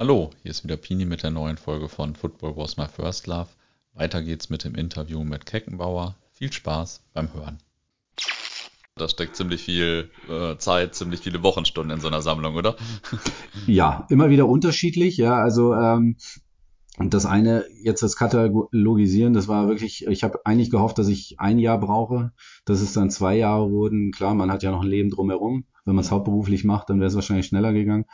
Hallo, hier ist wieder Pini mit der neuen Folge von Football Was My First Love. Weiter geht's mit dem Interview mit Keckenbauer. Viel Spaß beim Hören. Da steckt ziemlich viel äh, Zeit, ziemlich viele Wochenstunden in so einer Sammlung, oder? Ja, immer wieder unterschiedlich. Ja, also ähm, das eine, jetzt das Katalogisieren, das war wirklich, ich habe eigentlich gehofft, dass ich ein Jahr brauche, dass es dann zwei Jahre wurden. Klar, man hat ja noch ein Leben drumherum. Wenn man es hauptberuflich macht, dann wäre es wahrscheinlich schneller gegangen.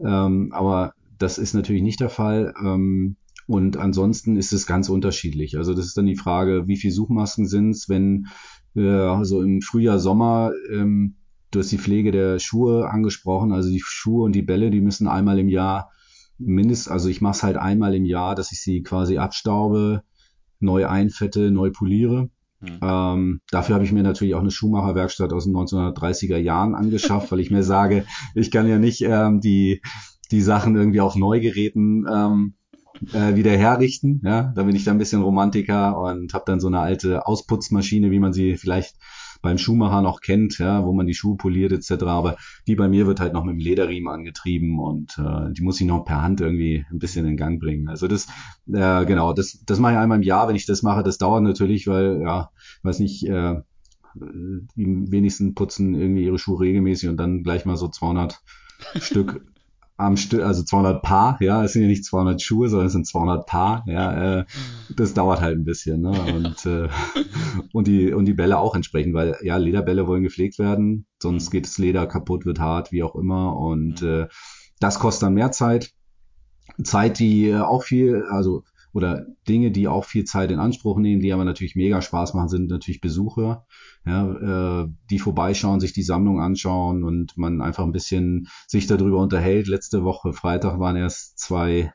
Ähm, aber das ist natürlich nicht der Fall. Ähm, und ansonsten ist es ganz unterschiedlich. Also das ist dann die Frage, wie viel Suchmasken sind es, wenn äh, also im Frühjahr, Sommer, ähm, du hast die Pflege der Schuhe angesprochen, also die Schuhe und die Bälle, die müssen einmal im Jahr mindestens, also ich mache es halt einmal im Jahr, dass ich sie quasi abstaube, neu einfette, neu poliere. Mhm. Ähm, dafür habe ich mir natürlich auch eine Schuhmacherwerkstatt aus den 1930er Jahren angeschafft, weil ich mir sage, ich kann ja nicht ähm, die, die Sachen irgendwie auf Neugeräten ähm, äh, wieder herrichten. Ja, da bin ich dann ein bisschen Romantiker und habe dann so eine alte Ausputzmaschine, wie man sie vielleicht beim Schuhmacher noch kennt, ja, wo man die Schuhe poliert etc. Aber die bei mir wird halt noch mit dem Lederriemen angetrieben und äh, die muss ich noch per Hand irgendwie ein bisschen in Gang bringen. Also das, äh, genau, das, das mache ich einmal im Jahr, wenn ich das mache. Das dauert natürlich, weil, ja, weiß nicht, äh, die wenigsten putzen irgendwie ihre Schuhe regelmäßig und dann gleich mal so 200 Stück am Stück, also 200 Paar, ja, es sind ja nicht 200 Schuhe, sondern es sind 200 Paar, ja, äh, das dauert halt ein bisschen, ne, und, äh, und die, und die Bälle auch entsprechend, weil, ja, Lederbälle wollen gepflegt werden, sonst mhm. geht das Leder kaputt, wird hart, wie auch immer, und, mhm. äh, das kostet dann mehr Zeit, Zeit, die äh, auch viel, also oder Dinge, die auch viel Zeit in Anspruch nehmen, die aber natürlich mega Spaß machen, sind natürlich Besucher, ja, äh, die vorbeischauen, sich die Sammlung anschauen und man einfach ein bisschen sich darüber unterhält. Letzte Woche Freitag waren erst zwei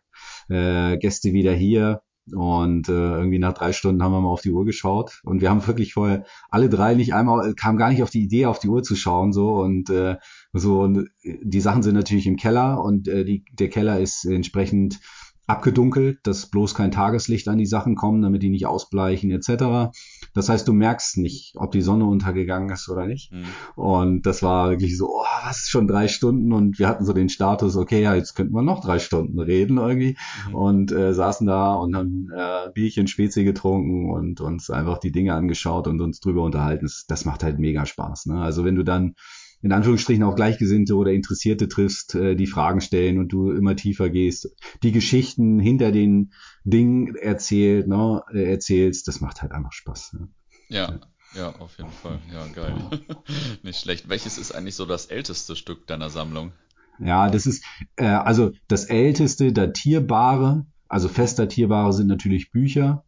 äh, Gäste wieder hier, und äh, irgendwie nach drei Stunden haben wir mal auf die Uhr geschaut und wir haben wirklich vorher alle drei nicht einmal, kam gar nicht auf die Idee, auf die Uhr zu schauen so und äh, so und die Sachen sind natürlich im Keller und äh, die, der Keller ist entsprechend abgedunkelt, dass bloß kein Tageslicht an die Sachen kommen, damit die nicht ausbleichen etc. Das heißt, du merkst nicht, ob die Sonne untergegangen ist oder nicht. Mhm. Und das war wirklich so, oh, was schon drei Stunden und wir hatten so den Status, okay, ja, jetzt könnten wir noch drei Stunden reden irgendwie mhm. und äh, saßen da und haben äh, Bierchen Spezi getrunken und uns einfach die Dinge angeschaut und uns drüber unterhalten. Das, das macht halt mega Spaß. Ne? Also wenn du dann in Anführungsstrichen auch Gleichgesinnte oder Interessierte triffst, äh, die Fragen stellen und du immer tiefer gehst, die Geschichten hinter den Dingen erzählt, ne, äh, erzählst, das macht halt einfach Spaß. Ne? Ja, ja, auf jeden Fall. Ja, geil. Nicht schlecht. Welches ist eigentlich so das älteste Stück deiner Sammlung? Ja, das ist äh, also das älteste datierbare, also fest datierbare sind natürlich Bücher,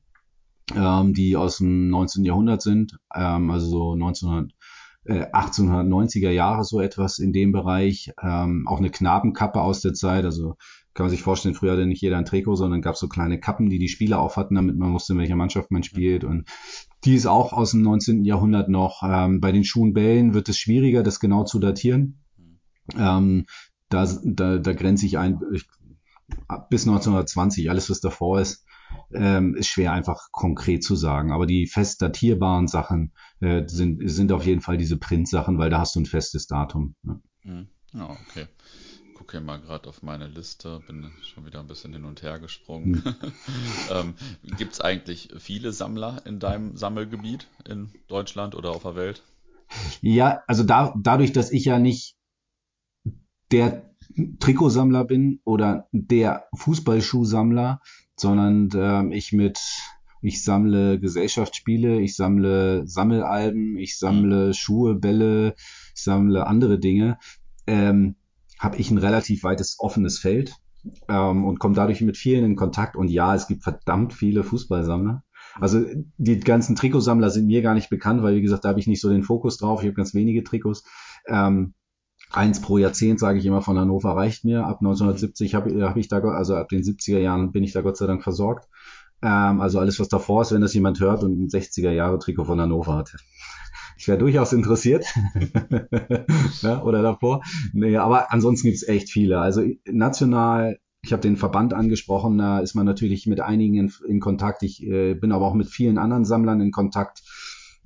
ähm, die aus dem 19. Jahrhundert sind, ähm, also so 1900 1890er äh, Jahre so etwas in dem Bereich. Ähm, auch eine Knabenkappe aus der Zeit. Also kann man sich vorstellen, früher hatte nicht jeder ein Trikot, sondern gab so kleine Kappen, die die Spieler auf hatten, damit man wusste, in welcher Mannschaft man spielt. Und die ist auch aus dem 19. Jahrhundert noch. Ähm, bei den Schuhenbällen wird es schwieriger, das genau zu datieren. Ähm, da, da, da grenze ich ein, ich, bis 1920, alles was davor ist, ähm, ist schwer einfach konkret zu sagen. Aber die fest datierbaren Sachen äh, sind, sind auf jeden Fall diese Print-Sachen, weil da hast du ein festes Datum. Ne? Mhm. Ja, okay. Gucke mal gerade auf meine Liste, bin schon wieder ein bisschen hin und her gesprungen. Mhm. ähm, Gibt es eigentlich viele Sammler in deinem Sammelgebiet in Deutschland oder auf der Welt? Ja, also da, dadurch, dass ich ja nicht der Trikotsammler bin oder der Fußballschuhsammler, sondern äh, ich mit ich sammle Gesellschaftsspiele, ich sammle Sammelalben, ich sammle mhm. Schuhe, Bälle, ich sammle andere Dinge, ähm, habe ich ein relativ weites offenes Feld ähm, und komme dadurch mit vielen in Kontakt. Und ja, es gibt verdammt viele Fußballsammler. Also die ganzen Trikotsammler sind mir gar nicht bekannt, weil wie gesagt, da habe ich nicht so den Fokus drauf. Ich habe ganz wenige Trikots. Ähm, eins pro Jahrzehnt, sage ich immer, von Hannover reicht mir. Ab 1970 habe hab ich da, also ab den 70er Jahren bin ich da Gott sei Dank versorgt. Ähm, also alles, was davor ist, wenn das jemand hört und ein 60er Jahre Trikot von Hannover hat. Ich wäre durchaus interessiert. ja, oder davor. Nee, aber ansonsten gibt's echt viele. Also national, ich habe den Verband angesprochen, da ist man natürlich mit einigen in, in Kontakt. Ich äh, bin aber auch mit vielen anderen Sammlern in Kontakt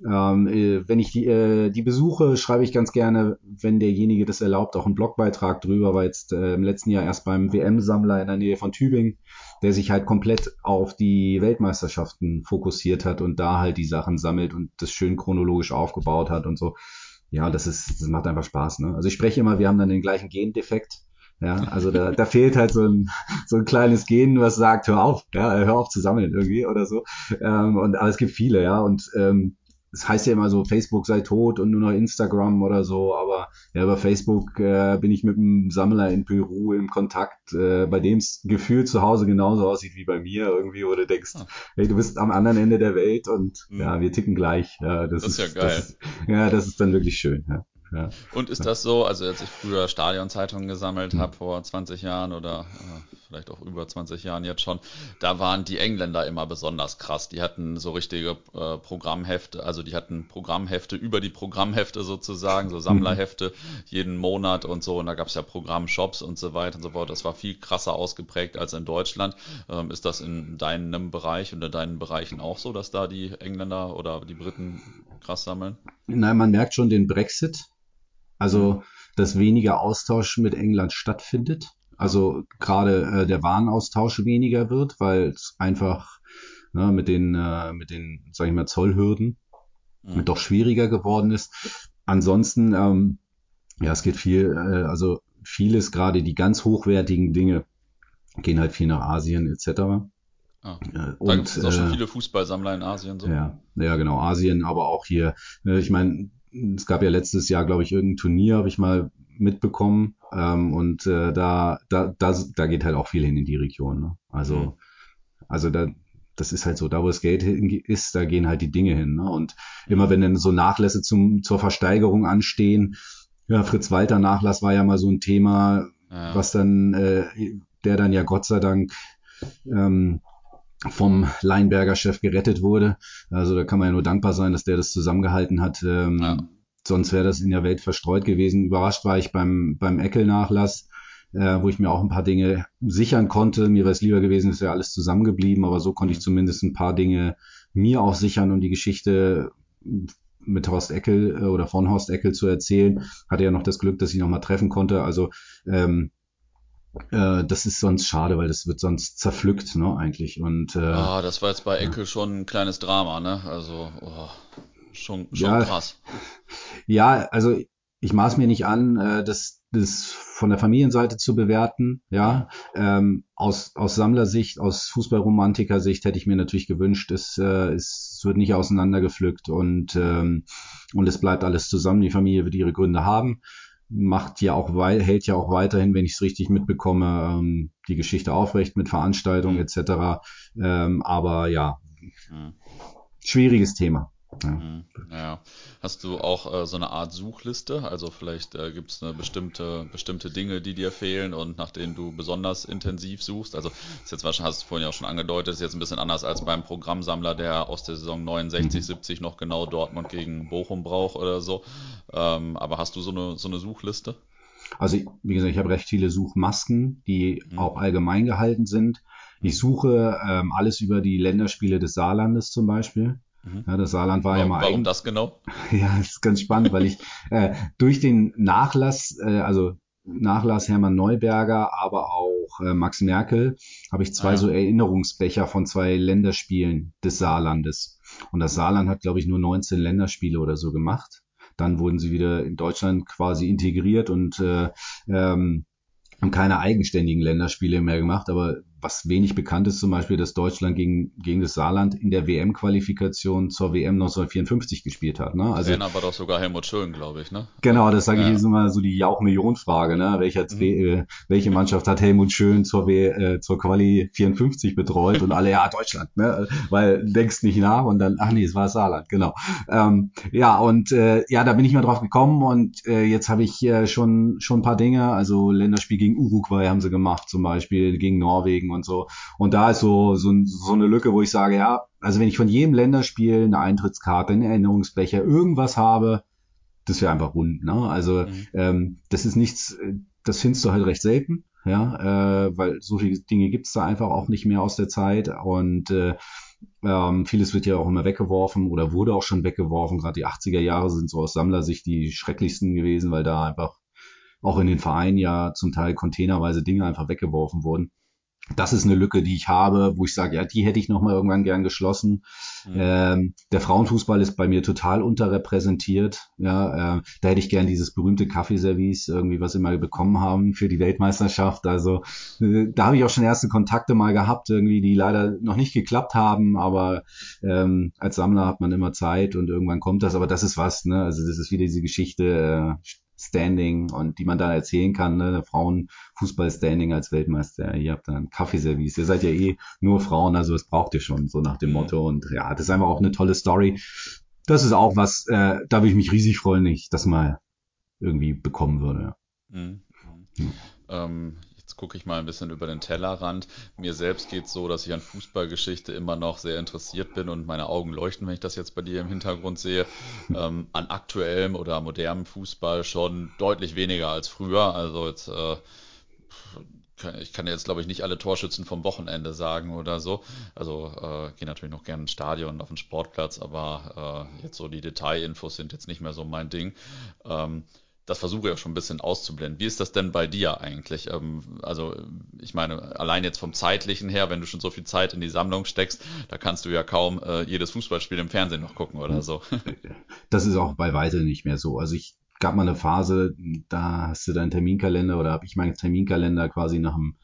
Ähm, äh, wenn ich die, äh, die besuche, schreibe ich ganz gerne, wenn derjenige das erlaubt, auch einen Blogbeitrag drüber, war jetzt äh, im letzten Jahr erst beim WM-Sammler in der Nähe von Tübingen, der sich halt komplett auf die Weltmeisterschaften fokussiert hat und da halt die Sachen sammelt und das schön chronologisch aufgebaut hat und so. Ja, das ist, das macht einfach Spaß, ne? Also ich spreche immer, wir haben dann den gleichen Gendefekt. Ja, also da, da fehlt halt so ein, so ein kleines Gen, was sagt, hör auf, ja, hör auf zu sammeln irgendwie oder so. Ähm, und aber es gibt viele, ja, und ähm, es heißt ja immer so, Facebook sei tot und nur noch Instagram oder so, aber ja, über Facebook äh, bin ich mit einem Sammler in Peru im Kontakt, äh, bei dem es gefühlt zu Hause genauso aussieht wie bei mir irgendwie, wo du denkst, ah. hey, du bist am anderen Ende der Welt und mhm. ja, wir ticken gleich. Ja, das, das ist, ist ja geil. Das, ja, das ist dann wirklich schön. Ja. Ja. Und ist das so, also als ich früher Stadionzeitungen gesammelt habe, vor 20 Jahren oder äh, vielleicht auch über 20 Jahren jetzt schon, da waren die Engländer immer besonders krass. Die hatten so richtige äh, Programmhefte, also die hatten Programmhefte über die Programmhefte sozusagen, so Sammlerhefte jeden Monat und so. Und da gab es ja Programmshops und so weiter und so fort. Das war viel krasser ausgeprägt als in Deutschland. Ähm, ist das in deinem Bereich und in deinen Bereichen auch so, dass da die Engländer oder die Briten krass sammeln? Nein, man merkt schon den Brexit also, dass weniger Austausch mit England stattfindet. Also gerade äh, der Warenaustausch weniger wird, weil es einfach ne, mit den, äh, mit den, sag ich mal, Zollhürden mhm. doch schwieriger geworden ist. Ansonsten, ähm, ja, es geht viel, äh, also vieles, gerade die ganz hochwertigen Dinge, gehen halt viel nach Asien etc. Ah, äh, und, da gibt es auch schon äh, viele Fußballsammler in Asien. So. Ja, ja, genau, Asien, aber auch hier. Äh, ich meine, es gab ja letztes Jahr, glaube ich, irgendein Turnier, habe ich mal mitbekommen. Ähm, und äh, da, da, da, da geht halt auch viel hin in die Region. Ne? Also, mhm. also da, das ist halt so, da wo das Geld ist, da gehen halt die Dinge hin. Ne? Und immer wenn dann so Nachlässe zum, zur Versteigerung anstehen, ja, Fritz Walter Nachlass war ja mal so ein Thema, ja. was dann, äh, der dann ja Gott sei Dank ähm, vom Leinberger Chef gerettet wurde. Also da kann man ja nur dankbar sein, dass der das zusammengehalten hat. Ähm, ja. Sonst wäre das in der Welt verstreut gewesen. Überrascht war ich beim, beim Eckel-Nachlass, äh, wo ich mir auch ein paar Dinge sichern konnte. Mir wäre es lieber gewesen, es wäre alles zusammengeblieben, aber so konnte ich mhm. zumindest ein paar Dinge mir auch sichern und die Geschichte mit Horst Eckel äh, oder von Horst Eckel zu erzählen. Hatte ja noch das Glück, dass ich noch mal treffen konnte. Also ähm, äh, das ist sonst schade, weil das wird sonst zerpflückt, ne, eigentlich. Und, äh, ah, das war jetzt bei Eckel ja. schon ein kleines Drama, ne? Also, oh, schon, schon ja, krass. Ja, also ich maß mir nicht an, äh, das, das von der Familienseite zu bewerten. Ja, ähm, aus, aus Sammlersicht, aus Fußballromantiker-Sicht hätte ich mir natürlich gewünscht, es, äh, es wird nicht auseinandergepflückt und, ähm, und es bleibt alles zusammen. Die Familie wird ihre Gründe haben macht ja auch hält ja auch weiterhin, wenn ich es richtig mitbekomme, ähm, die Geschichte aufrecht mit Veranstaltungen mhm. etc. Ähm, aber ja, mhm. schwieriges Thema. Ja. Mhm. ja. Hast du auch äh, so eine Art Suchliste? Also vielleicht äh, gibt es eine bestimmte, bestimmte Dinge, die dir fehlen und nach denen du besonders intensiv suchst. Also ist jetzt wahrscheinlich, hast du vorhin ja auch schon angedeutet, ist jetzt ein bisschen anders als beim Programmsammler, der aus der Saison 69, mhm. 70 noch genau Dortmund gegen Bochum braucht oder so. Ähm, aber hast du so eine, so eine Suchliste? Also wie gesagt, ich habe recht viele Suchmasken, die mhm. auch allgemein gehalten sind. Ich suche ähm, alles über die Länderspiele des Saarlandes zum Beispiel. Mhm. Ja, das Saarland war warum, ja mal. Warum das genau? Ja, das ist ganz spannend, weil ich äh, durch den Nachlass, äh, also Nachlass Hermann Neuberger, aber auch äh, Max Merkel, habe ich zwei ah, ja. so Erinnerungsbecher von zwei Länderspielen des Saarlandes. Und das Saarland hat, glaube ich, nur 19 Länderspiele oder so gemacht. Dann wurden sie wieder in Deutschland quasi integriert und äh, ähm, haben keine eigenständigen Länderspiele mehr gemacht, aber was wenig bekannt ist, zum Beispiel, dass Deutschland gegen, gegen das Saarland in der WM-Qualifikation zur WM 1954 gespielt hat. Ne? Also, Trainer war doch sogar Helmut Schön, glaube ich. Ne? Genau, das sage ja. ich jetzt immer so die Jauch-Million-Frage. Ne? Welche, mhm. äh, welche Mannschaft hat Helmut Schön zur, w äh, zur Quali 54 betreut und alle, ja, Deutschland, ne? weil denkst nicht nach und dann, ach nee, es war Saarland, genau. Ähm, ja, und äh, ja, da bin ich mal drauf gekommen und äh, jetzt habe ich äh, schon, schon ein paar Dinge, also Länderspiel gegen Uruguay haben sie gemacht zum Beispiel, gegen Norwegen und so. Und da ist so, so, so eine Lücke, wo ich sage, ja, also wenn ich von jedem Länderspiel eine Eintrittskarte, einen Erinnerungsbecher, irgendwas habe, das wäre einfach rund. Ne? Also mhm. ähm, das ist nichts, das findest du halt recht selten, ja, äh, weil so viele Dinge gibt's da einfach auch nicht mehr aus der Zeit. Und äh, Ähm, vieles wird ja auch immer weggeworfen oder wurde auch schon weggeworfen. Gerade die 80er Jahre sind so aus Sammlersicht die schrecklichsten gewesen, weil da einfach auch in den Vereinen ja zum Teil containerweise Dinge einfach weggeworfen wurden das ist eine Lücke, die ich habe, wo ich sage, ja, die hätte ich noch mal irgendwann gern geschlossen. Mhm. Ähm, der Frauenfußball ist bei mir total unterrepräsentiert. Ja, äh, da hätte ich gern dieses berühmte Kaffeeservice irgendwie, was wir mal bekommen haben für die Weltmeisterschaft. Also äh, da habe ich auch schon erste Kontakte mal gehabt, irgendwie, die leider noch nicht geklappt haben. Aber ähm, als Sammler hat man immer Zeit und irgendwann kommt das. Aber das ist was, ne? Also das ist wieder diese Geschichte. Äh, Standing und die man da erzählen kann, ne? Frauenfußball-Standing als Weltmeister, ihr habt dann Kaffeeservice, ihr seid ja eh nur Frauen, also das braucht ihr schon, so nach dem mhm. Motto und ja, das ist einfach auch eine tolle Story. Das ist auch was, äh, da würde ich mich riesig freuen, wenn ich das mal irgendwie bekommen würde. Mhm. Mhm. Ähm, gucke ich mal ein bisschen über den Tellerrand. Mir selbst geht es so, dass ich an Fußballgeschichte immer noch sehr interessiert bin und meine Augen leuchten, wenn ich das jetzt bei dir im Hintergrund sehe. Ähm, an aktuellem oder modernem Fußball schon deutlich weniger als früher. Also jetzt äh, ich kann jetzt, glaube ich, nicht alle Torschützen vom Wochenende sagen oder so. Also äh, gehe natürlich noch gerne ins Stadion und auf den Sportplatz, aber äh, jetzt so die Detailinfos sind jetzt nicht mehr so mein Ding. Ähm, das versuche ich auch schon ein bisschen auszublenden. Wie ist das denn bei dir eigentlich? Ähm, also ich meine, allein jetzt vom zeitlichen her, wenn du schon so viel Zeit in die Sammlung steckst, da kannst du ja kaum äh, jedes Fußballspiel im Fernsehen noch gucken oder so. Das ist auch bei weitem nicht mehr so. Also ich gab mal eine Phase, da hast du deinen Terminkalender oder habe ich meinen Terminkalender quasi nach dem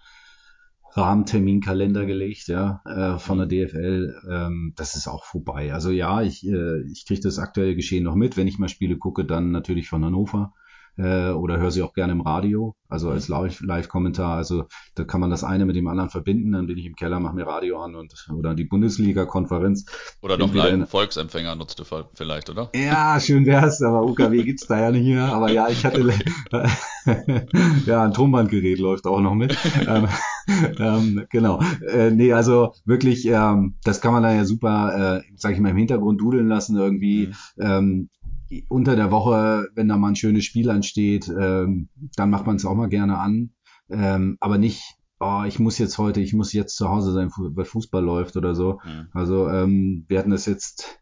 Rahmenterminkalender gelegt, ja, äh, von der DFL. Ähm, das ist auch vorbei. Also ja, ich, äh, ich kriege das aktuelle Geschehen noch mit. Wenn ich mal Spiele gucke, dann natürlich von Hannover äh, oder höre sie auch gerne im Radio, also als Live-Kommentar. Also da kann man das eine mit dem anderen verbinden. Dann bin ich im Keller, mache mir Radio an und oder die Bundesliga-Konferenz. Oder noch einen Volksempfänger nutzt du vielleicht, oder? Ja, schön wär's, aber UKW gibt's da ja nicht mehr. Aber ja, ich hatte ja ein Tonbandgerät läuft auch noch mit. ähm, ähm, genau. Äh, nee, also wirklich, ähm, das kann man dann ja super, äh, sag ich mal, im Hintergrund dudeln lassen irgendwie. Mhm. Ähm, unter der Woche, wenn da mal ein schönes Spiel ansteht, ähm, dann macht man es auch mal gerne an. Ähm, aber nicht, oh, ich muss jetzt heute, ich muss jetzt zu Hause sein, weil Fußball läuft oder so. Mhm. Also ähm, wir hatten das jetzt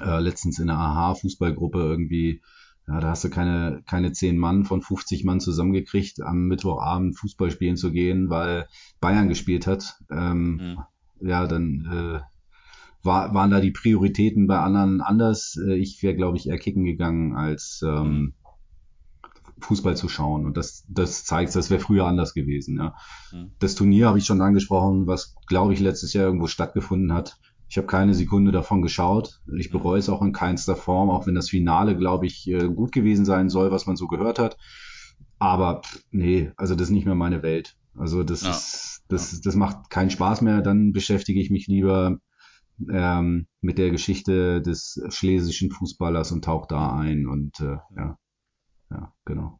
äh, letztens in der AHA-Fußballgruppe irgendwie, ja, da hast du keine, keine zehn Mann von 50 Mann zusammengekriegt, am Mittwochabend Fußball spielen zu gehen, weil Bayern gespielt hat. Ähm, mhm. Ja, dann äh, war, waren da die Prioritäten bei anderen anders. Äh, ich wäre, glaube ich, eher kicken gegangen, als ähm, Fußball zu schauen. Und das, das zeigt, das wäre früher anders gewesen. Ja. Mhm. Das Turnier habe ich schon angesprochen, was, glaube ich, letztes Jahr irgendwo stattgefunden hat. Ich habe keine Sekunde davon geschaut. Ich bereue es auch in keinster Form, auch wenn das Finale, glaube ich, äh, gut gewesen sein soll, was man so gehört hat. Aber nee, also das ist nicht mehr meine Welt. Also das ja. ist, das, das macht keinen Spaß mehr. Dann beschäftige ich mich lieber ähm, mit der Geschichte des schlesischen Fußballers und taucht da ein und äh, ja, ja, genau.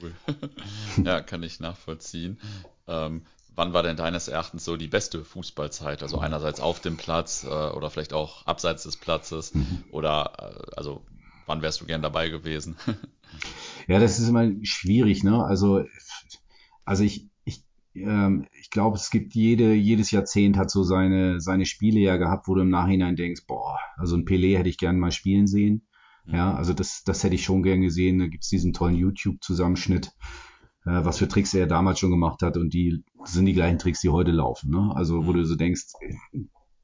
Cool. ja, kann ich nachvollziehen. Ähm, wann war denn deines Erachtens so die beste Fußballzeit? Also einerseits auf dem Platz äh, oder vielleicht auch abseits des Platzes mhm. oder äh, also wann wärst du gern dabei gewesen? ja, das ist immer schwierig, ne? Also also ich ähm, ich glaube, es gibt jede, jedes Jahrzehnt hat so seine, seine Spiele ja gehabt, wo du im Nachhinein denkst, boah, also ein Pelé hätte ich gern mal spielen sehen. Mhm. Ja, also das, das hätte ich schon gern gesehen. Da gibt's diesen tollen YouTube-Zusammenschnitt, äh, was für Tricks er damals schon gemacht hat und die sind die gleichen Tricks, die heute laufen. Ne? Also wo mhm. du so denkst,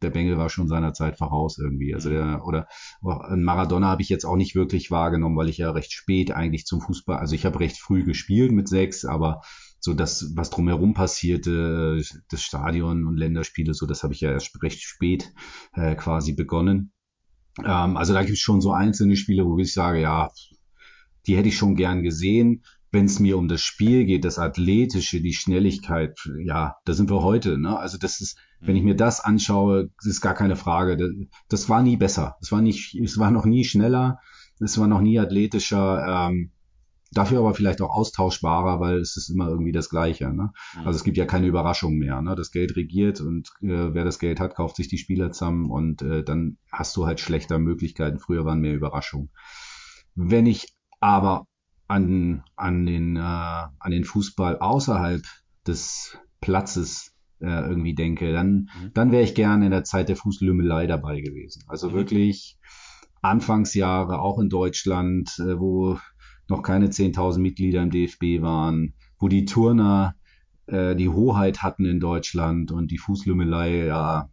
der Bengel war schon seiner Zeit voraus irgendwie. Also der, oder ein Maradona habe ich jetzt auch nicht wirklich wahrgenommen, weil ich ja recht spät eigentlich zum Fußball, also ich habe recht früh gespielt mit sechs, aber so das, was drumherum passierte, das Stadion und Länderspiele, so das habe ich ja erst recht spät äh, quasi begonnen. Ähm, also da gibt es schon so einzelne Spiele, wo ich sage, ja, die hätte ich schon gern gesehen. Wenn es mir um das Spiel geht, das Athletische, die Schnelligkeit, ja, da sind wir heute. Ne? Also das ist, wenn ich mir das anschaue, ist gar keine Frage. Das, das war nie besser. Es war nicht, es war noch nie schneller. Es war noch nie athletischer. Ähm, Dafür aber vielleicht auch austauschbarer, weil es ist immer irgendwie das Gleiche. Ne? Mhm. Also es gibt ja keine Überraschung mehr. Ne? Das Geld regiert und äh, wer das Geld hat, kauft sich die Spieler zusammen und äh, dann hast du halt schlechter Möglichkeiten. Früher waren mehr Überraschungen. Wenn ich aber an, an, den, äh, an den Fußball außerhalb des Platzes äh, irgendwie denke, dann, mhm. dann wäre ich gerne in der Zeit der Fußlümmelei dabei gewesen. Also mhm. wirklich Anfangsjahre, auch in Deutschland, äh, wo noch keine 10.000 Mitglieder im DFB waren, wo die Turner äh, die Hoheit hatten in Deutschland und die Fußlümmelei, ja,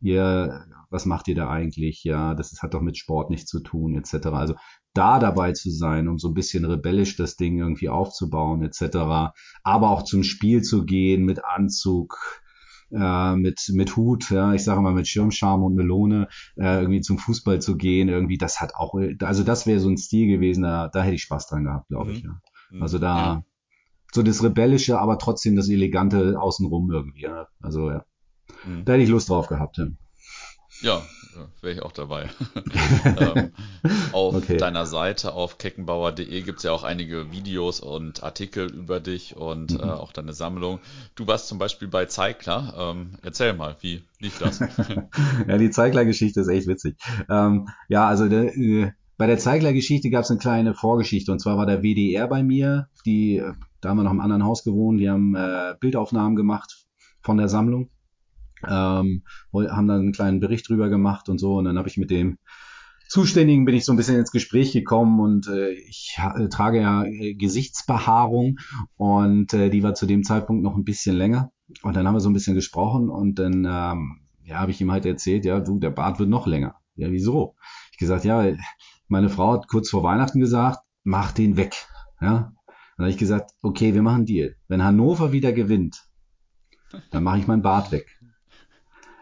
ihr, was macht ihr da eigentlich? Ja, das hat doch mit Sport nichts zu tun, etc. Also da dabei zu sein, um so ein bisschen rebellisch das Ding irgendwie aufzubauen, etc. Aber auch zum Spiel zu gehen mit Anzug, äh, mit, mit Hut, ja, ich sage mal mit Schirmscham und Melone, äh, irgendwie zum Fußball zu gehen, irgendwie, das hat auch, also das wäre so ein Stil gewesen, da, da hätte ich Spaß dran gehabt, glaube ich. Mhm. Ja. Also da, ja. so das Rebellische, aber trotzdem das Elegante außenrum irgendwie, ja. Also ja. Mhm. Da hätte ich Lust drauf gehabt, ja. Ja, wäre ich auch dabei. ähm, auf okay. deiner Seite auf keckenbauer.de gibt es ja auch einige Videos und Artikel über dich und mhm. äh, auch deine Sammlung. Du warst zum Beispiel bei Zeigler. Ähm, erzähl mal, wie lief das? ja, die Zeigler-Geschichte ist echt witzig. Ähm, ja, also der, äh, bei der Zeigler-Geschichte gab es eine kleine Vorgeschichte und zwar war der WDR bei mir, die, da haben wir noch im anderen Haus gewohnt, die haben äh, Bildaufnahmen gemacht von der Sammlung ähm, haben dann einen kleinen Bericht drüber gemacht und so und dann habe ich mit dem Zuständigen bin ich so ein bisschen ins Gespräch gekommen und äh, ich äh, trage ja äh, Gesichtsbehaarung und äh, die war zu dem Zeitpunkt noch ein bisschen länger und dann haben wir so ein bisschen gesprochen und dann ähm, ja habe ich ihm halt erzählt, ja du der Bart wird noch länger. Ja wieso? Ich gesagt ja meine Frau hat kurz vor Weihnachten gesagt mach den weg. Ja dann habe ich gesagt okay wir machen Deal. Wenn Hannover wieder gewinnt, dann mache ich meinen Bart weg.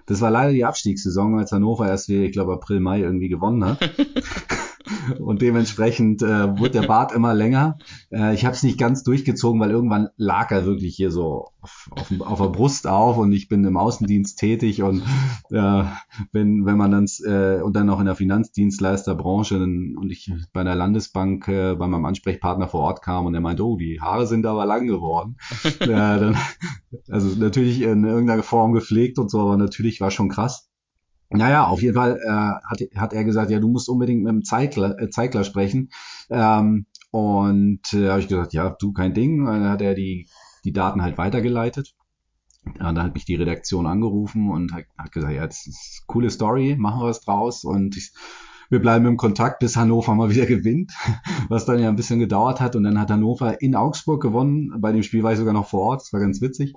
Das war leider die Abstiegssaison, als Hannover erst, wie, ich glaube, April, Mai irgendwie gewonnen hat. und dementsprechend äh, wurde der Bart immer länger. Äh, ich habe es nicht ganz durchgezogen, weil irgendwann lag er wirklich hier so auf, auf, auf der Brust auf und ich bin im Außendienst tätig und äh, wenn, wenn man dann äh, und dann auch in der Finanzdienstleisterbranche und ich bei einer Landesbank äh, bei meinem Ansprechpartner vor Ort kam und er meinte, oh, die Haare sind aber lang geworden. äh, dann, also natürlich in irgendeiner Form gepflegt und so, aber natürlich war schon krass. Naja, auf jeden Fall äh, hat, hat er gesagt, ja, du musst unbedingt mit dem Zeigler, äh, Zeigler sprechen. Ähm, und äh, habe ich gesagt, ja, du, kein Ding. dann hat er die, die Daten halt weitergeleitet. Und dann hat mich die Redaktion angerufen und hat, hat gesagt, ja, das ist eine coole Story, machen wir was draus. Und ich, wir bleiben im Kontakt, bis Hannover mal wieder gewinnt, was dann ja ein bisschen gedauert hat. Und dann hat Hannover in Augsburg gewonnen. Bei dem Spiel war ich sogar noch vor Ort, das war ganz witzig,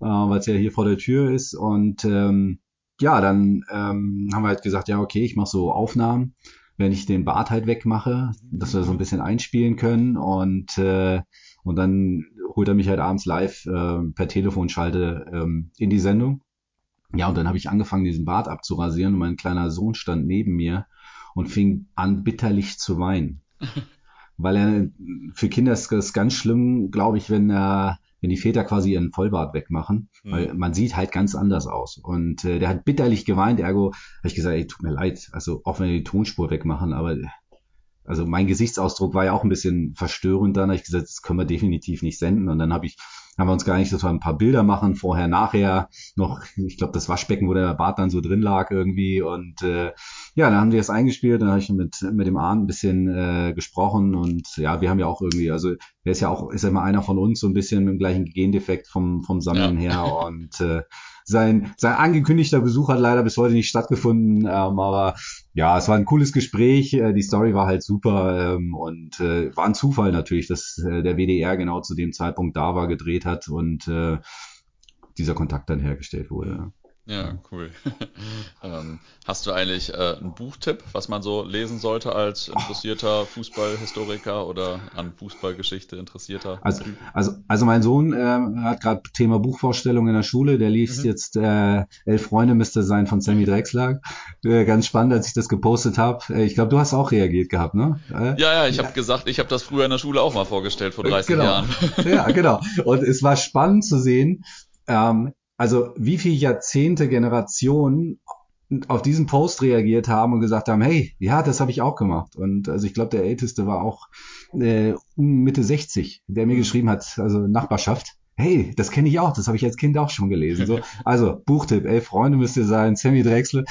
äh, weil es ja hier vor der Tür ist. Und ähm, ja, dann ähm, haben wir halt gesagt, ja, okay, ich mache so Aufnahmen, wenn ich den Bart halt wegmache, dass wir so ein bisschen einspielen können und äh, und dann holt er mich halt abends live äh, per Telefonschalte ähm, in die Sendung. Ja, und dann habe ich angefangen, diesen Bart abzurasieren und mein kleiner Sohn stand neben mir und fing an, bitterlich zu weinen. Weil er, für Kinder ist das ganz schlimm, glaube ich, wenn er wenn die Väter quasi ihren Vollbart wegmachen, mhm. weil man sieht halt ganz anders aus. Und äh, der hat bitterlich geweint, ergo habe ich gesagt, ey, tut mir leid, also auch wenn wir die Tonspur wegmachen, aber also mein Gesichtsausdruck war ja auch ein bisschen verstörend dann, habe ich gesagt, das können wir definitiv nicht senden. Und dann habe ich haben wir uns gar nicht, dass wir ein paar Bilder machen, vorher, nachher, noch, ich glaube, das Waschbecken, wo der Bart dann so drin lag irgendwie. Und äh, ja, dann haben die das eingespielt, dann habe ich mit, mit dem Arndt ein bisschen äh, gesprochen und ja, wir haben ja auch irgendwie, also er ist ja auch, ist ja immer einer von uns, so ein bisschen mit dem gleichen Gendefekt vom, vom Sammeln ja. her und äh, sein, sein angekündigter Besuch hat leider bis heute nicht stattgefunden, ähm, aber ja, es war ein cooles Gespräch. Äh, die Story war halt super ähm, und äh, war ein Zufall natürlich, dass äh, der WDR genau zu dem Zeitpunkt da war, gedreht hat und äh, dieser Kontakt dann hergestellt wurde. Ja, cool. ähm, hast du eigentlich äh, einen Buchtipp, was man so lesen sollte als interessierter Fußballhistoriker oder an Fußballgeschichte interessierter? Also, also, also mein Sohn äh, hat gerade Thema Buchvorstellung in der Schule. Der liest mhm. jetzt äh, Elf Freunde müsste sein von Sammy Drexler. Äh, ganz spannend, als ich das gepostet habe. Äh, ich glaube, du hast auch reagiert gehabt, ne? Äh, ja, ja, ich habe gesagt, ich habe das früher in der Schule auch mal vorgestellt vor 30 genau. Jahren. ja, genau. Und es war spannend zu sehen, ähm, also wie viele Jahrzehnte Generationen auf diesen Post reagiert haben und gesagt haben, hey, ja, das habe ich auch gemacht. Und also ich glaube, der Älteste war auch äh, Mitte 60, der mir geschrieben hat, also Nachbarschaft. Hey, das kenne ich auch, das habe ich als Kind auch schon gelesen. So, also Buchtipp, elf Freunde müsste sein, Sammy Drechsel.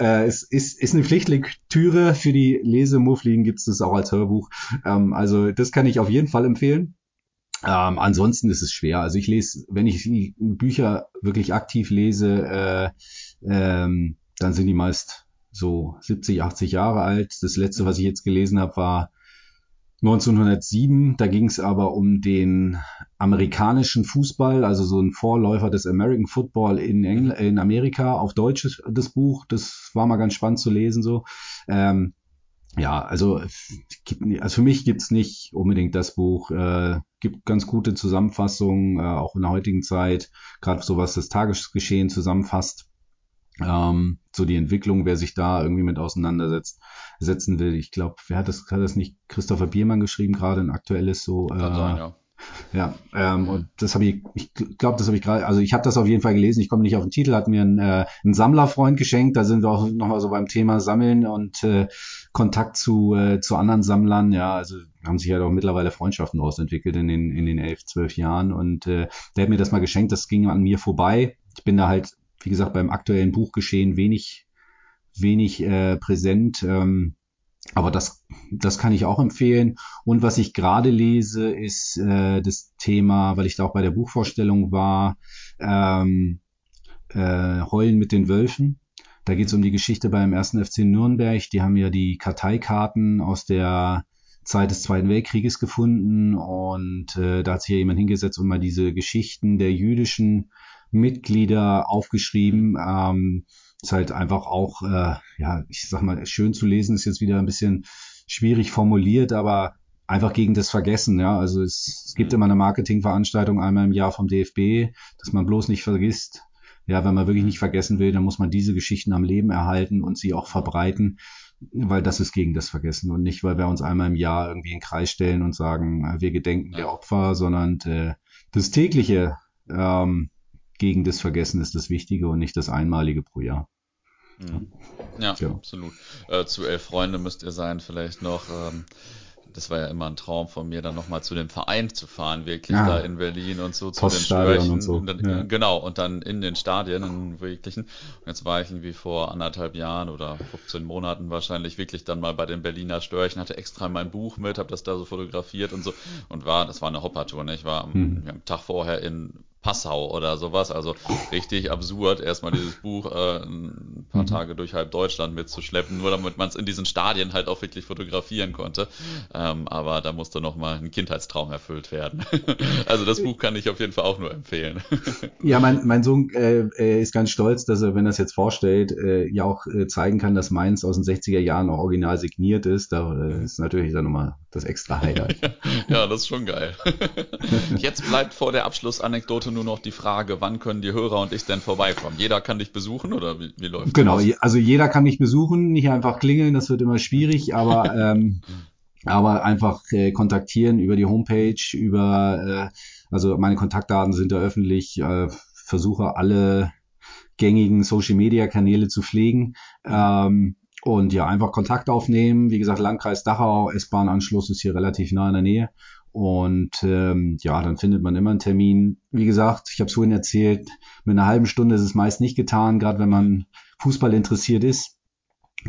Äh, ist, ist, ist eine Pflichtlektüre für die Lesemuffligen, gibt es das auch als Hörbuch. Ähm, also das kann ich auf jeden Fall empfehlen. Ähm, ansonsten ist es schwer. Also ich lese, wenn ich Bücher wirklich aktiv lese, äh, ähm, dann sind die meist so 70, 80 Jahre alt. Das letzte, was ich jetzt gelesen habe, war 1907. Da ging es aber um den amerikanischen Fußball, also so ein Vorläufer des American Football in, Engl in Amerika, auf Deutsch das Buch. Das war mal ganz spannend zu lesen so. Ähm, ja, also, also für mich gibt's nicht unbedingt das Buch. Äh, gibt ganz gute Zusammenfassungen, äh, auch in der heutigen Zeit, gerade so was das Tagesgeschehen zusammenfasst. Ähm, so die Entwicklung, wer sich da irgendwie mit auseinandersetzt, setzen will. Ich glaube, wer hat das, hat das nicht Christopher Biermann geschrieben, gerade ein aktuelles so. Äh, sein, ja. Ja, ähm, und das habe ich, ich glaube, das habe ich gerade, also ich habe das auf jeden Fall gelesen, ich komme nicht auf den Titel, hat mir ein, äh, ein Sammlerfreund geschenkt, da sind wir auch nochmal so beim Thema Sammeln und äh, Kontakt zu, äh, zu anderen Sammlern, ja, also haben sich ja doch mittlerweile Freundschaften daraus entwickelt in den, in den elf, zwölf Jahren und äh, der hat mir das mal geschenkt, das ging an mir vorbei. Ich bin da halt, wie gesagt, beim aktuellen Buchgeschehen wenig, wenig äh, präsent. Ähm, aber das, das kann ich auch empfehlen. Und was ich gerade lese, ist äh, das Thema, weil ich da auch bei der Buchvorstellung war, ähm, äh, Heulen mit den Wölfen. Da geht es um die Geschichte beim ersten FC Nürnberg. Die haben ja die Karteikarten aus der Zeit des Zweiten Weltkrieges gefunden und äh, da hat sich ja jemand hingesetzt und mal diese Geschichten der jüdischen Mitglieder aufgeschrieben. Ähm, ist halt einfach auch, äh, ja, ich sag mal, schön zu lesen, ist jetzt wieder ein bisschen schwierig formuliert, aber einfach gegen das Vergessen, ja. Also es, es gibt immer eine Marketingveranstaltung einmal im Jahr vom DFB, dass man bloß nicht vergisst. Ja, wenn man wirklich nicht vergessen will, dann muss man diese Geschichten am Leben erhalten und sie auch verbreiten, weil das ist gegen das Vergessen und nicht, weil wir uns einmal im Jahr irgendwie in den Kreis stellen und sagen, äh, wir gedenken der Opfer, sondern äh, das tägliche ähm, gegen das Vergessen ist das Wichtige und nicht das Einmalige pro Jahr. Mhm. Ja, ja, absolut. Äh, zu elf Freunde müsst ihr sein, vielleicht noch. Ähm, das war ja immer ein Traum von mir, dann nochmal zu dem Verein zu fahren, wirklich ja. da in Berlin und so zu den Störchen. Und so. Und dann, ja. Genau, und dann in den Stadien, in wirklichen. Und jetzt war ich irgendwie vor anderthalb Jahren oder 15 Monaten wahrscheinlich wirklich dann mal bei den Berliner Störchen, hatte extra mein Buch mit, habe das da so fotografiert und so und war, das war eine Hoppertour, ne? Ich war am, hm. am Tag vorher in Passau oder sowas. Also richtig absurd, erstmal dieses Buch äh, ein paar mhm. Tage durch halb Deutschland mitzuschleppen, nur damit man es in diesen Stadien halt auch wirklich fotografieren konnte. Ähm, aber da musste nochmal ein Kindheitstraum erfüllt werden. also das Buch kann ich auf jeden Fall auch nur empfehlen. ja, mein, mein Sohn äh, ist ganz stolz, dass er, wenn er es jetzt vorstellt, äh, ja auch äh, zeigen kann, dass meins aus den 60er Jahren auch original signiert ist. Da äh, ist natürlich dann nochmal das extra Highlight. ja, das ist schon geil. jetzt bleibt vor der Abschlussanekdote Minute nur noch die Frage, wann können die Hörer und ich denn vorbeikommen? Jeder kann dich besuchen oder wie, wie läuft genau, das? Genau, also jeder kann mich besuchen, nicht einfach klingeln, das wird immer schwierig, aber ähm, aber einfach äh, kontaktieren über die Homepage, über äh, also meine Kontaktdaten sind da öffentlich, äh, versuche alle gängigen Social Media Kanäle zu pflegen. Ähm, und ja, einfach Kontakt aufnehmen. Wie gesagt, Landkreis Dachau, S-Bahn-Anschluss ist hier relativ nah in der Nähe. Und ähm, ja, dann findet man immer einen Termin. Wie gesagt, ich habe es vorhin erzählt, mit einer halben Stunde ist es meist nicht getan, gerade wenn man Fußball interessiert ist.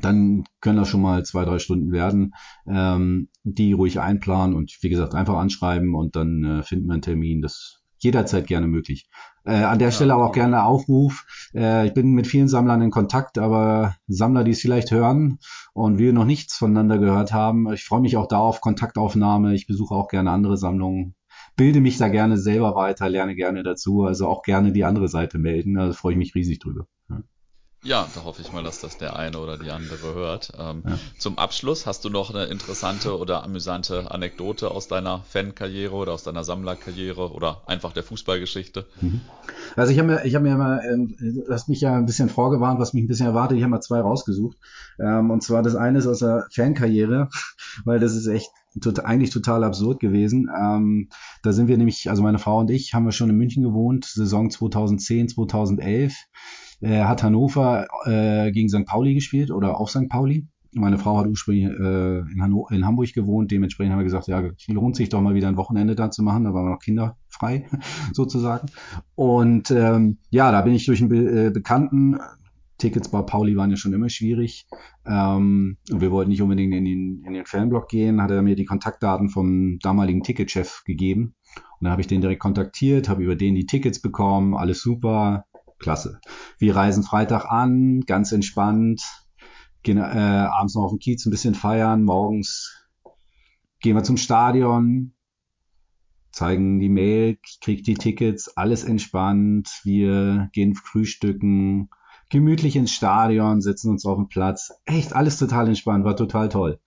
Dann können das schon mal zwei, drei Stunden werden, ähm, die ruhig einplanen und wie gesagt einfach anschreiben und dann äh, finden wir einen Termin. Das jederzeit gerne möglich. Äh, an der ja, Stelle aber auch gerne Aufruf. Äh, ich bin mit vielen Sammlern in Kontakt, aber Sammler, die es vielleicht hören und wir noch nichts voneinander gehört haben, ich freue mich auch da auf Kontaktaufnahme. Ich besuche auch gerne andere Sammlungen, bilde mich da gerne selber weiter, lerne gerne dazu, also auch gerne die andere Seite melden. Da freue ich mich riesig drüber. Ja. Da hoffe ich mal, dass das der eine oder die andere hört. Ähm, ja. Zum Abschluss hast du noch eine interessante oder amüsante Anekdote aus deiner Fankarriere oder aus deiner Sammlerkarriere oder einfach der Fußballgeschichte? Mhm. Also ich habe mir, ich habe mir mal, ähm, du hast mich ja ein bisschen vorgewarnt, was mich ein bisschen erwartet. Ich habe mal zwei rausgesucht. Ähm, und zwar das eine ist aus der Fankarriere, weil das ist echt tot, eigentlich total absurd gewesen. Ähm, da sind wir nämlich, also meine Frau und ich, haben wir schon in München gewohnt, Saison 2010, 2011 äh, hat Hannover äh, gegen St. Pauli gespielt oder auf St. Pauli. Meine Frau hat ursprünglich äh, in, Hanno in Hamburg gewohnt, dementsprechend haben wir gesagt, ja, lohnt sich doch mal wieder ein Wochenende da zu machen, da waren wir noch kinderfrei sozusagen. Und ähm, ja, da bin ich durch einen Be äh, Bekannten, Tickets bei Pauli waren ja schon immer schwierig. Ähm, und wir wollten nicht unbedingt in den, in den Fanblock gehen, hat er mir die Kontaktdaten vom damaligen Ticketchef gegeben. Und dann habe ich den direkt kontaktiert, habe über den die Tickets bekommen, alles super, klasse. Wir reisen Freitag an, ganz entspannt, gehen äh, abends noch auf den Kiez ein bisschen feiern, morgens gehen wir zum Stadion, zeigen die Mail, krieg die Tickets, alles entspannt, wir gehen frühstücken, gemütlich ins Stadion, setzen uns auf den Platz. Echt alles total entspannt, war total toll.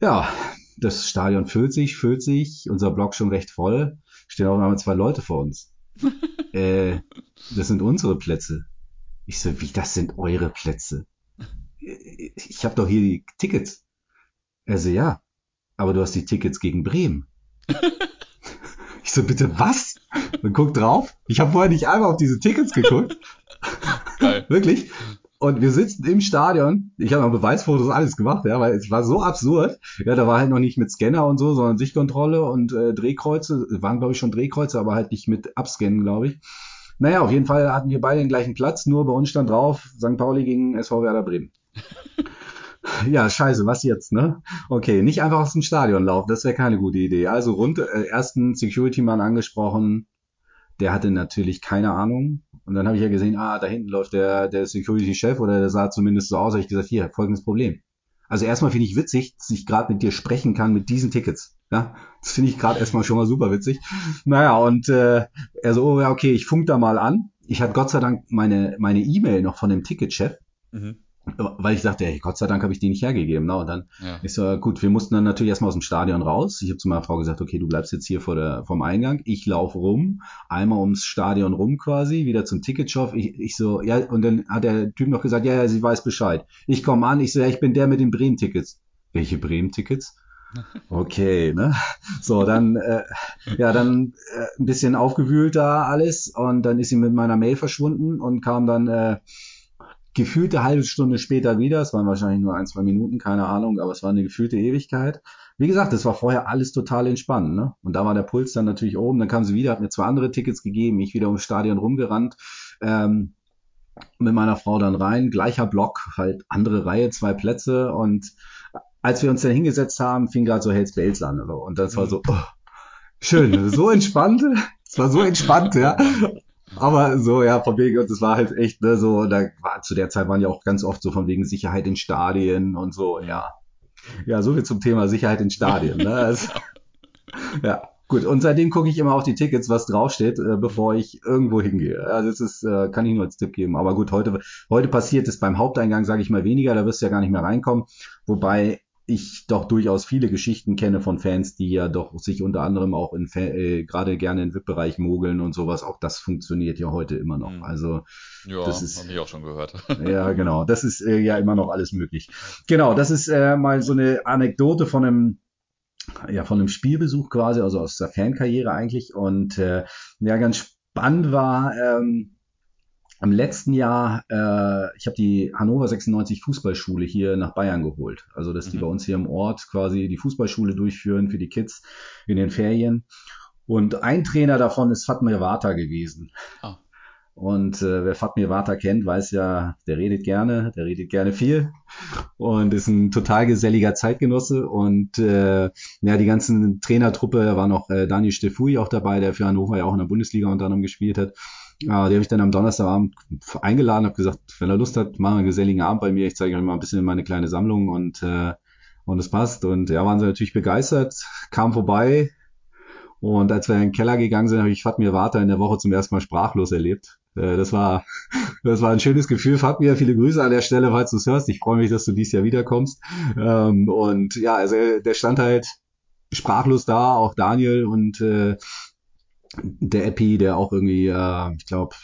Ja, das Stadion füllt sich, füllt sich, unser Block schon recht voll. Stehen auch einmal zwei Leute vor uns. äh, das sind unsere Plätze. Ich so, wie, das sind eure Plätze? Ich habe doch hier die Tickets. Er so, ja, aber du hast die Tickets gegen Bremen. ich so, bitte was? Und guck drauf. Ich habe vorher nicht einmal auf diese Tickets geguckt. Geil. Wirklich. Und wir sitzen im Stadion. Ich habe noch Beweisfotos alles gemacht, ja, weil es war so absurd. Ja, da war halt noch nicht mit Scanner und so, sondern Sichtkontrolle und äh, Drehkreuze. Waren, glaube ich, schon Drehkreuze, aber halt nicht mit Abscannen, glaube ich. Naja, auf jeden Fall hatten wir beide den gleichen Platz, nur bei uns stand drauf, St. Pauli gegen SV Werder Bremen. ja, scheiße, was jetzt, ne? Okay, nicht einfach aus dem Stadion laufen, das wäre keine gute Idee. Also rund, äh, ersten Security-Mann angesprochen, der hatte natürlich keine Ahnung. Und dann habe ich ja gesehen, ah, da hinten läuft der, der Security-Chef oder der sah zumindest so aus, habe ich gesagt, hier, folgendes Problem. Also erstmal finde ich witzig, dass ich gerade mit dir sprechen kann mit diesen Tickets. Ja, das finde ich gerade erstmal schon mal super witzig. Naja, und äh, er so, oh ja, okay, ich funk da mal an. Ich hatte Gott sei Dank meine meine E-Mail noch von dem Ticketchef. Mhm weil ich dachte, ey, Gott sei Dank habe ich die nicht hergegeben. Ne? Und dann ja. ist so, gut, wir mussten dann natürlich erstmal aus dem Stadion raus. Ich habe zu meiner Frau gesagt, okay, du bleibst jetzt hier vor der, vom Eingang. Ich laufe rum, einmal ums Stadion rum quasi, wieder zum Ticketshop. Ich, ich so, ja, und dann hat der Typ noch gesagt, ja, ja, sie weiß Bescheid. Ich komme an, ich so, ja, ich bin der mit den Bremen-Tickets. Welche Bremen-Tickets? Okay, ne? So, dann, äh, ja, dann äh, ein bisschen aufgewühlt da alles und dann ist sie mit meiner Mail verschwunden und kam dann äh, gefühlte halbe Stunde später wieder. Es waren wahrscheinlich nur ein, zwei Minuten, keine Ahnung, aber es war eine gefühlte Ewigkeit. Wie gesagt, es war vorher alles total entspannt, ne? Und da war der Puls dann natürlich oben. Dann kam sie wieder, hat mir zwei andere Tickets gegeben, ich wieder ums Stadion rumgerannt. Ähm, mit meiner Frau dann rein, gleicher Block, halt andere Reihe, zwei Plätze und als wir uns dann hingesetzt haben, fing gerade so Hells Bells an. Und das war so, oh, schön, so entspannt. Es war so entspannt, ja. Aber so, ja, von wegen, und das war halt echt, ne, so, da war zu der Zeit waren ja auch ganz oft so von wegen Sicherheit in Stadien und so, ja. Ja, so viel zum Thema Sicherheit in Stadien, ne? Also, ja, gut. Und seitdem gucke ich immer auf die Tickets, was draufsteht, äh, bevor ich irgendwo hingehe. Also das ist, äh, kann ich nur als Tipp geben. Aber gut, heute, heute passiert es beim Haupteingang, sage ich mal, weniger, da wirst du ja gar nicht mehr reinkommen. Wobei ich doch durchaus viele Geschichten kenne von Fans, die ja doch sich unter anderem auch in äh, gerade gerne in VIP-Bereich mogeln und sowas. Auch das funktioniert ja heute immer noch. Mhm. Also ja, das ist habe ich auch schon gehört. ja, genau. Das ist äh, ja immer noch alles möglich. Genau, das ist äh, mal so eine Anekdote von einem ja von einem Spielbesuch quasi, also aus der Fankarriere eigentlich. Und äh, ja, ganz spannend war. Ähm, im letzten Jahr, äh, ich habe die Hannover 96 Fußballschule hier nach Bayern geholt. Also, dass die mhm. bei uns hier im Ort quasi die Fußballschule durchführen für die Kids in den Ferien. Und ein Trainer davon ist Fatmir Vata gewesen. Oh. Und äh, wer Fatmir Vata kennt, weiß ja, der redet gerne, der redet gerne viel und ist ein total geselliger Zeitgenosse. Und äh, ja, die ganzen Trainertruppe, da war noch äh, Daniel Stefui auch dabei, der für Hannover ja auch in der Bundesliga unter anderem gespielt hat. Ja, die habe ich dann am Donnerstagabend eingeladen, habe gesagt, wenn er Lust hat, machen wir einen geselligen Abend bei mir. Ich zeige euch mal ein bisschen meine kleine Sammlung und äh, und es passt. Und ja, waren sie natürlich begeistert, kam vorbei. Und als wir in den Keller gegangen sind, habe ich Fatmir Vata in der Woche zum ersten Mal sprachlos erlebt. Äh, das war, das war ein schönes Gefühl. Fatmir, viele Grüße an der Stelle, falls du es hörst. Ich freue mich, dass du dieses Jahr wiederkommst. Ähm, und ja, also der stand halt sprachlos da, auch Daniel und äh, der Epi, der auch irgendwie, äh, ich glaube,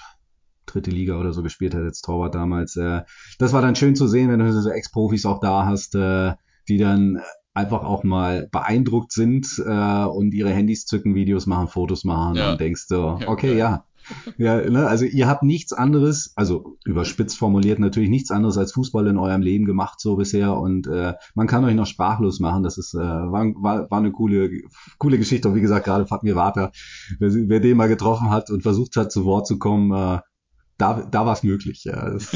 dritte Liga oder so gespielt hat, jetzt Torwart damals. Äh, das war dann schön zu sehen, wenn du so Ex-Profis auch da hast, äh, die dann einfach auch mal beeindruckt sind äh, und ihre Handys zücken, Videos machen, Fotos machen ja. und denkst so, okay, ja, ja, ne, also ihr habt nichts anderes, also überspitzt formuliert natürlich nichts anderes als Fußball in eurem Leben gemacht so bisher und äh, man kann euch noch sprachlos machen. Das ist äh, war, war, war eine coole coole Geschichte und wie gesagt gerade Fatmir Vata, wer, wer den mal getroffen hat und versucht hat zu Wort zu kommen, äh, da da war es möglich. Ja.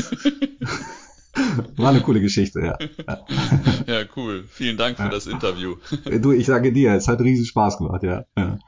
War eine coole Geschichte, ja. Ja, cool. Vielen Dank für das Interview. Du, ich sage dir, es hat riesen Spaß gemacht, ja. ja.